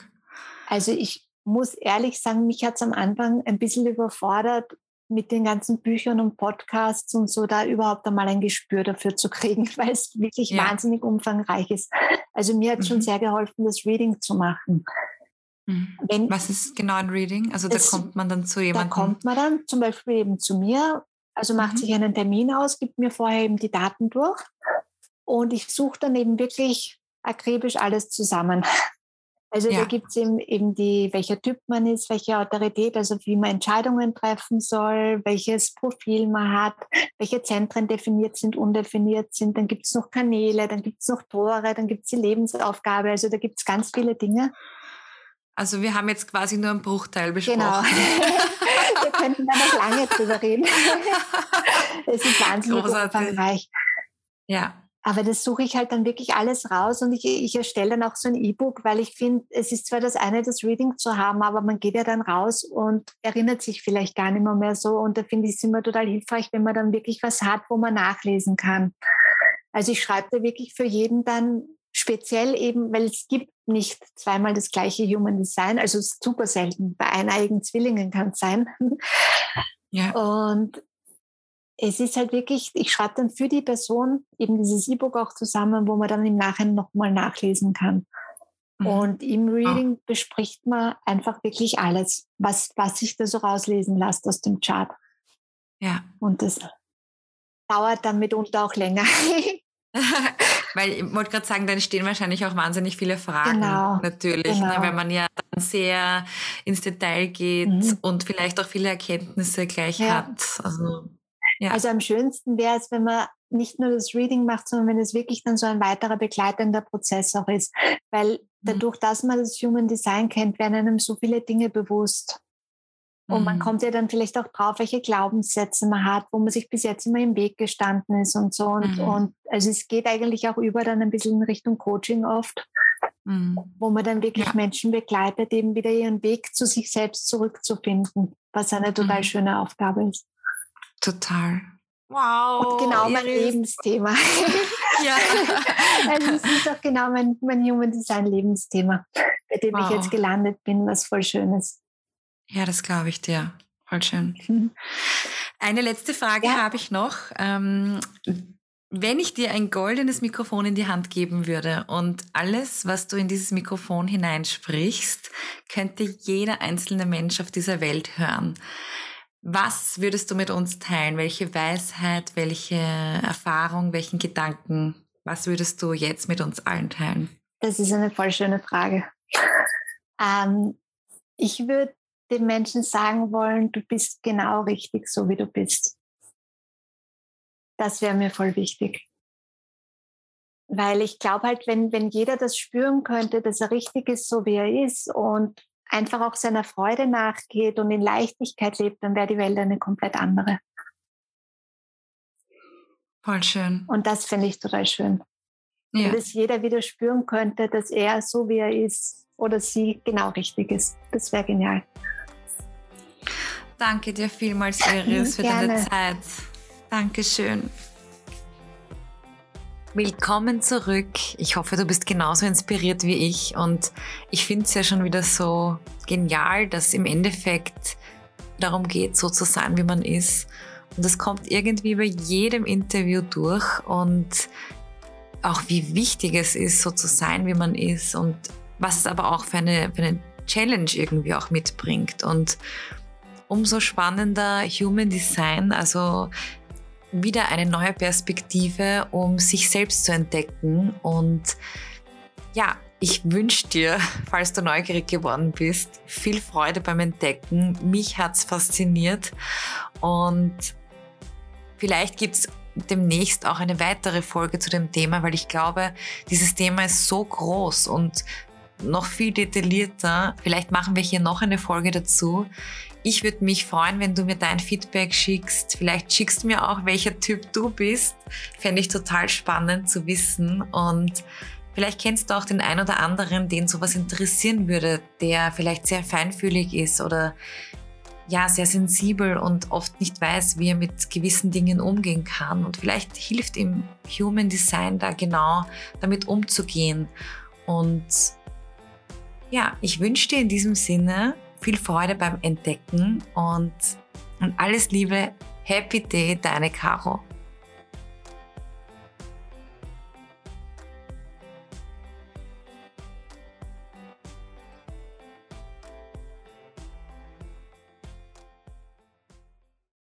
B: Also ich muss ehrlich sagen, mich hat es am Anfang ein bisschen überfordert, mit den ganzen Büchern und Podcasts und so da überhaupt einmal ein Gespür dafür zu kriegen, weil es wirklich ja. wahnsinnig umfangreich ist. Also mir hat mhm. schon sehr geholfen, das Reading zu machen.
A: Mhm. Wenn, Was ist genau ein Reading? Also da es, kommt man dann zu jemandem?
B: Da kommt man dann zum Beispiel eben zu mir, also macht mhm. sich einen Termin aus, gibt mir vorher eben die Daten durch und ich suche dann eben wirklich akribisch alles zusammen. Also ja. da gibt es eben, eben die, welcher Typ man ist, welche Autorität, also wie man Entscheidungen treffen soll, welches Profil man hat, welche Zentren definiert sind, undefiniert sind. Dann gibt es noch Kanäle, dann gibt es noch Tore, dann gibt es die Lebensaufgabe. Also da gibt es ganz viele Dinge.
A: Also wir haben jetzt quasi nur einen Bruchteil besprochen. Genau.
B: wir könnten da noch lange drüber reden. es ist wahnsinnig umfangreich.
A: Ja.
B: Aber das suche ich halt dann wirklich alles raus und ich, ich erstelle dann auch so ein E-Book, weil ich finde, es ist zwar das eine, das Reading zu haben, aber man geht ja dann raus und erinnert sich vielleicht gar nicht mehr, mehr so. Und da finde ich es immer total hilfreich, wenn man dann wirklich was hat, wo man nachlesen kann. Also ich schreibe da wirklich für jeden dann speziell eben, weil es gibt nicht zweimal das gleiche Human Design, also super selten. Bei eineigen Zwillingen kann es sein. Ja. Und es ist halt wirklich, ich schreibe dann für die Person eben dieses E-Book auch zusammen, wo man dann im Nachhinein nochmal nachlesen kann. Mhm. Und im ah. Reading bespricht man einfach wirklich alles, was, was sich da so rauslesen lässt aus dem Chart.
A: Ja.
B: Und das dauert dann mitunter auch länger.
A: Weil ich wollte gerade sagen, dann stehen wahrscheinlich auch wahnsinnig viele Fragen genau, natürlich, ne, genau. Ne, wenn man ja dann sehr ins Detail geht mhm. und vielleicht auch viele Erkenntnisse gleich ja. hat. Also
B: ja. Also am schönsten wäre es, wenn man nicht nur das Reading macht, sondern wenn es wirklich dann so ein weiterer begleitender Prozess auch ist. Weil mhm. dadurch, dass man das Human Design kennt, werden einem so viele Dinge bewusst. Und man mhm. kommt ja dann vielleicht auch drauf, welche Glaubenssätze man hat, wo man sich bis jetzt immer im Weg gestanden ist und so. Und, mhm. und also es geht eigentlich auch über dann ein bisschen in Richtung Coaching oft, mhm. wo man dann wirklich ja. Menschen begleitet, eben wieder ihren Weg zu sich selbst zurückzufinden, was eine total mhm. schöne Aufgabe ist.
A: Total. Wow.
B: Und genau mein Iris. Lebensthema. ja. also es ist auch genau mein, mein Human Design Lebensthema, bei dem wow. ich jetzt gelandet bin, was voll schön ist.
A: Ja, das glaube ich dir. Voll schön. Mhm. Eine letzte Frage ja. habe ich noch. Ähm, wenn ich dir ein goldenes Mikrofon in die Hand geben würde und alles, was du in dieses Mikrofon hineinsprichst, könnte jeder einzelne Mensch auf dieser Welt hören. Was würdest du mit uns teilen? Welche Weisheit, welche Erfahrung, welchen Gedanken? Was würdest du jetzt mit uns allen teilen?
B: Das ist eine voll schöne Frage. Ähm, ich würde den Menschen sagen wollen, du bist genau richtig, so wie du bist. Das wäre mir voll wichtig. Weil ich glaube halt, wenn, wenn jeder das spüren könnte, dass er richtig ist, so wie er ist und einfach auch seiner Freude nachgeht und in Leichtigkeit lebt, dann wäre die Welt eine komplett andere.
A: Voll schön.
B: Und das finde ich total schön. Ja. Und dass jeder wieder spüren könnte, dass er so wie er ist oder sie genau richtig ist. Das wäre genial.
A: Danke dir vielmals, Iris, für deine Zeit. Dankeschön. Willkommen zurück. Ich hoffe, du bist genauso inspiriert wie ich und ich finde es ja schon wieder so genial, dass im Endeffekt darum geht, so zu sein, wie man ist. Und das kommt irgendwie bei jedem Interview durch und auch wie wichtig es ist, so zu sein, wie man ist und was es aber auch für eine, für eine Challenge irgendwie auch mitbringt. Und umso spannender Human Design, also wieder eine neue Perspektive, um sich selbst zu entdecken. Und ja, ich wünsche dir, falls du neugierig geworden bist, viel Freude beim Entdecken. Mich hat es fasziniert und vielleicht gibt es demnächst auch eine weitere Folge zu dem Thema, weil ich glaube, dieses Thema ist so groß und noch viel detaillierter. Vielleicht machen wir hier noch eine Folge dazu. Ich würde mich freuen, wenn du mir dein Feedback schickst. Vielleicht schickst du mir auch, welcher Typ du bist. Fände ich total spannend zu wissen. Und vielleicht kennst du auch den einen oder anderen, den sowas interessieren würde, der vielleicht sehr feinfühlig ist oder ja, sehr sensibel und oft nicht weiß, wie er mit gewissen Dingen umgehen kann. Und vielleicht hilft ihm Human Design da genau damit umzugehen. Und ja, ich wünsche dir in diesem Sinne viel Freude beim Entdecken und und alles Liebe. Happy Day, deine Caro.